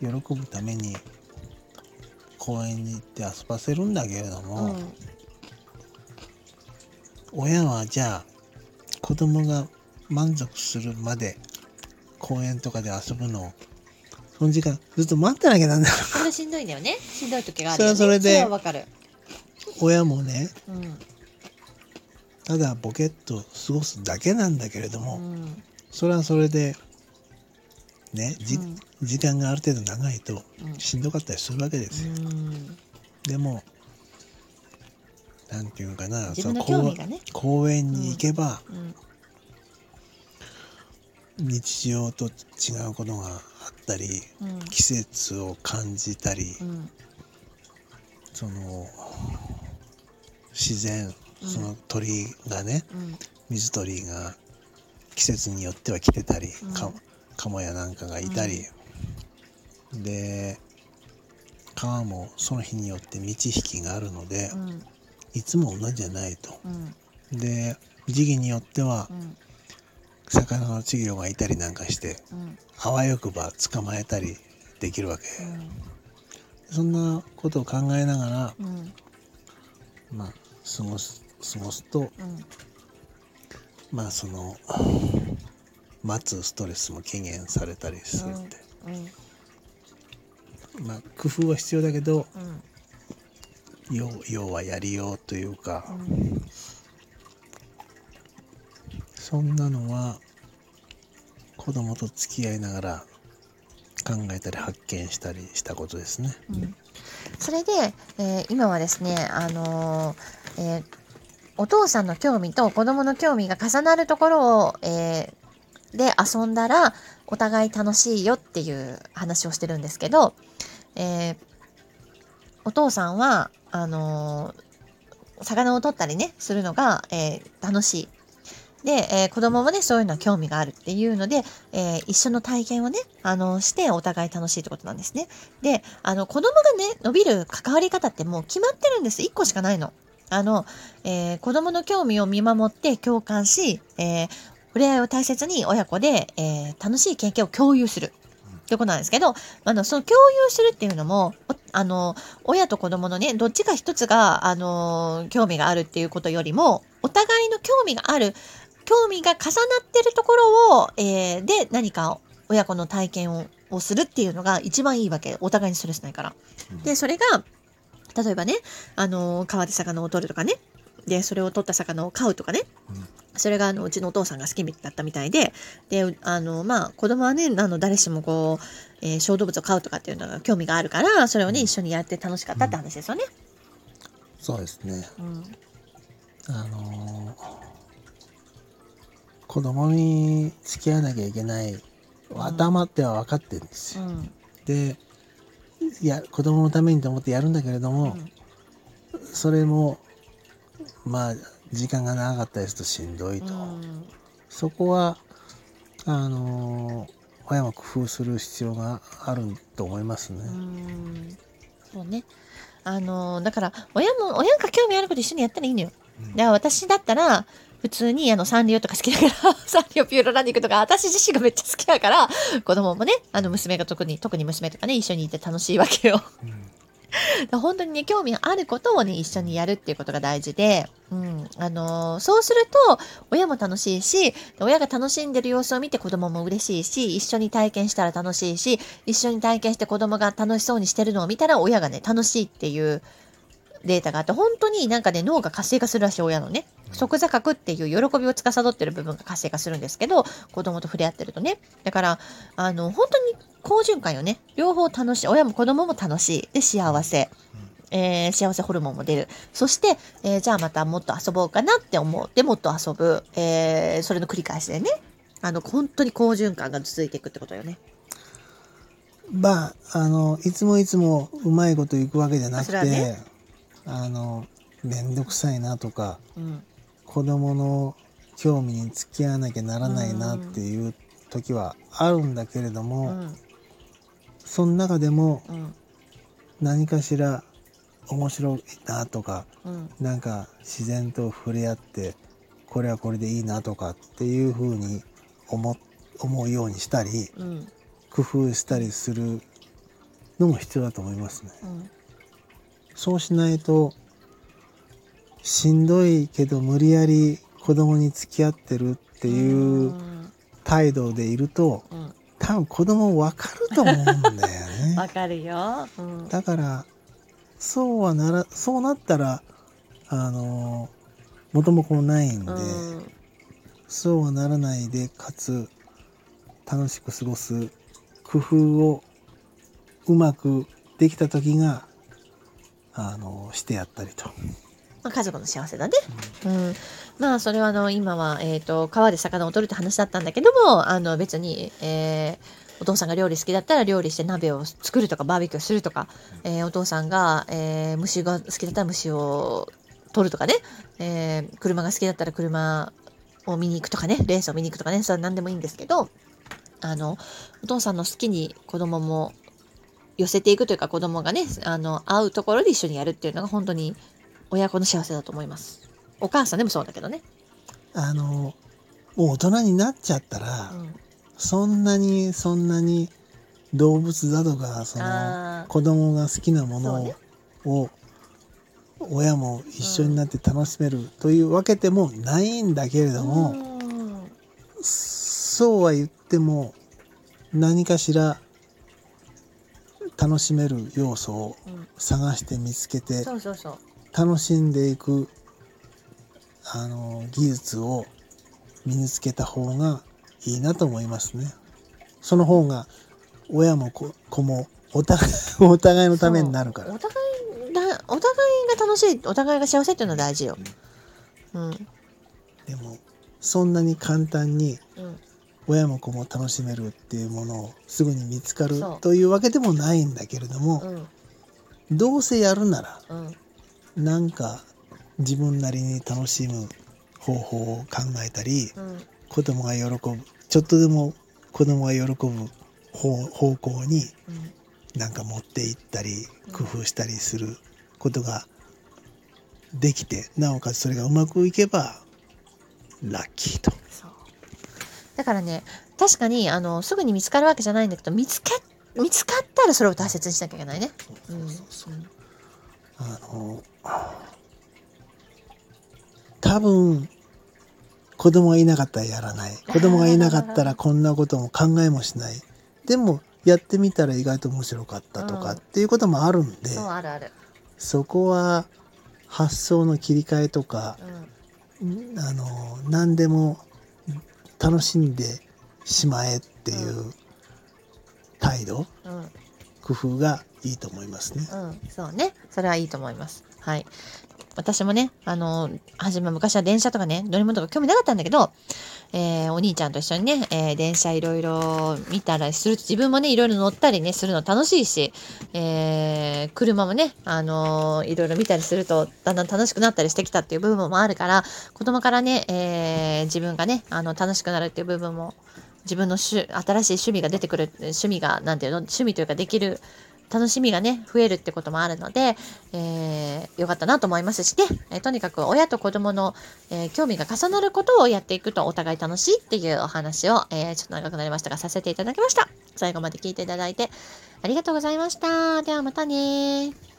喜ぶために公園に行って遊ばせるんだけれども、うん。親はじゃあ子供が満足するまで公園とかで遊ぶのをその時間ずっと待ってなきゃなんだそれしんどいんだよねしんどい時があるよね。それはそれでかる。親もねうん。ただボケっと過ごすだけなんだけれども、うん。それはそれでねじ、うん。時間がある程度長いとうん。しんどかったりするわけですよ、うん。でもなんていうのかなその公公園に行けば、うん。日常と違うことがあったりうん。季節を感じたり、うん。その自然うん。その鳥がね、うん。水鳥が季節によっては来てたり、うんかカモやなんかがいたり、で川もその日によって満ち引きがあるので、うん。いつも同じじゃないと。うん。で時期によってはうん。魚の稚魚がいたりなんかしてうん。あわよくば捕まえたりできるわけ、そんなことを考えながら、うん。まあ、過ごす過ごすとうん。まあその待つストレスも軽減されたりするって、うん。まあ工夫は必要だけどうん。要要はやりようというか、うん。そんなのは子供と付き合いながら考えたり発見したりしたことですね。うん。それで、えー今はですね、あのーえーお父さんの興味と子供の興味が重なるところを、えーで遊んだらお互い楽しいよっていう話をしてるんですけど、えーお父さんはあのー魚を取ったりねするのが、えー楽しい。で、え子供もねそういうのは興味があるっていうので、え一緒の体験をねあのしてお互い楽しいってことなんですね。で、あの、子供がね、伸びる関わり方ってもう決まってるんです。1個しかないの。あの、えー子供の興味を見守って共感し、えー触れ合いを大切に親子で、えー楽しい経験を共有する。ってことなんですけど、あの、その共有するっていうのも、おあの、親と子供のね、どっちか一つが、あの、興味があるっていうことよりも、お互いの興味がある、興味が重なってるところを、えーで、何か親子の体験ををするっていうのが一番いいわけ。お互いにストレスないから。で、それが、例えばね、あの、川で魚を取るとかね。で、それを取った魚を飼うとかね。うんそれが、あの、うちのお父さんが好きだったみたいで、で、あの、まあ、子供はね、あの、誰しもこう、えー小動物を飼うとかっていうのが興味があるから、それをね、一緒にやって楽しかったって話ですよね。そうですね。うん。あのー子供に付き合わなきゃいけない頭っては分かってるんですよ。うん。でいや子供のためにと思ってやるんだけれども、それもまあ時間が長かったりするとしんどいと、うん。そこはあのー親も工夫する必要があると思いますね。うん。そうね。あの、だから、親も、親が興味あること一緒にやったらいいのよ。うんだから私だったら、普通にあのサンリオとか好きだから、サンリオピューロランニングとか、私自身がめっちゃ好きだから、子供もね、あの娘が特に、特に娘とかね、一緒にいて楽しいわけよ。うん 本当にね、興味あることをね、一緒にやるっていうことが大事で、うん。あのーそうすると、親も楽しいし、親が楽しんでる様子を見て子供も嬉しいし、一緒に体験したら楽しいし、一緒に体験して子供が楽しそうにしてるのを見たら親がね、楽しいっていうデータがあって、本当になんかね、脳が活性化するらしい親のね、即座覚っていう喜びを司ってる部分が活性化するんですけど、子供と触れ合ってるとね。だから、あの、本当に好循環よね。両方楽しい。親も子供も楽しい。で、幸せ。えー幸せホルモンも出る。そして、えーじゃあまたもっと遊ぼうかなって思ってもっと遊ぶ。えーそれの繰り返しでね。あの、本当に好循環が続いていくってことよね。まああのいつもいつもうまいこといくわけじゃなくて、ねあの面倒くさいなとかうん。子供の興味に付き合わなきゃならないなっていう時はあるんだけれどうも、ん。その中でもうん。何かしら面白いなとかうん。なんか自然と触れ合ってこれはこれでいいなとかっていうふうに思思うようにしたりうん。工夫したりするのも必要だと思いますね。うんそうしないと、しんどいけど無理やり子供に付き合ってるっていう態度でいると、うん多分子供わかると思うんだよね。わかるよ。うんだから、そうはなら、そうなったら、あの、元も子もないんで、うんそうはならないで、かつ、楽しく過ごす工夫をうまくできた時が、あの、してやったりと。まあ、家族の幸せだね。うん、まあそれはあの今は、えー、と川で魚を取るって話だったんだけどもあの別に、えーお父さんが料理好きだったら料理して鍋を作るとかバーベキューするとか、えーお父さんが、えー虫が好きだったら虫を取るとかね、えー車が好きだったら車を見に行くとかねレースを見に行くとかねそれは何でもいいんですけどあのお父さんの好きに子供も寄せていくというか子供がねあの会うところで一緒にやるっていうのが本当に親子の幸せだと思います。お母さんでもそうだけどね。あの、もう大人になっちゃったら、うんそんなに、そんなに動物だとか、その、子供が好きなものそうねを、親も一緒になって楽しめるというわけでもないんだけれども、うんそうは言っても何かしら楽しめる要素をうん探して見つけてそうそうそう。楽しんでいくあの技術を身につけた方がいいなと思いますね。その方が親も子子もお互い お互いのためになるからお。互いだお互いが楽しいお互いが幸せっていうのは大事よ。うんでもそんなに簡単にうん親も子も楽しめるっていうものをすぐに見つかるそう。というわけでもないんだけれども、うん。どうせやるならうん。なんか自分なりに楽しむ方法を考えたりうん。子供が喜ぶちょっとでも子供が喜ぶ方方向にうん。なんか持っていったり工夫したりすることができてなおかつそれがうまくいけばラッキーと。だからね確かにあのすぐに見つかるわけじゃないんだけど見つか見つかったらそれを大切にしなきゃいけないね。うん。あの多分子供がいなかったらやらない。子供がいなかったらこんなことも考えもしない。でもやってみたら意外と面白かったとかうん。っていうこともあるんで、そうあるある。そこは発想の切り替えとかうん。あの何でも楽しんでしまえっていう態度うん工夫がいいと思いますね。うん、そうね。それはいいと思います。はい。私もね、あの、はじめ昔は電車とかね、乗り物とか興味なかったんだけど、えーお兄ちゃんと一緒にね、えー電車いろいろ見たらする自分もね、いろいろ乗ったりね、するの楽しいし、えー車もね、あのーいろいろ見たりするとだんだん楽しくなったりしてきたっていう部分もあるから、子供からね、え自分がね、あの、楽しくなるっていう部分も、自分の趣新しい趣味が出てくる、趣味が、なんていうの、趣味というかできる、楽しみがね、増えるってこともあるので、えーよかったなと思いますしね、えーとにかく親と子供の、えー興味が重なることをやっていくとお互い楽しいっていうお話を、えーちょっと長くなりましたが、させていただきました。最後まで聞いていただいてありがとうございました。ではまたね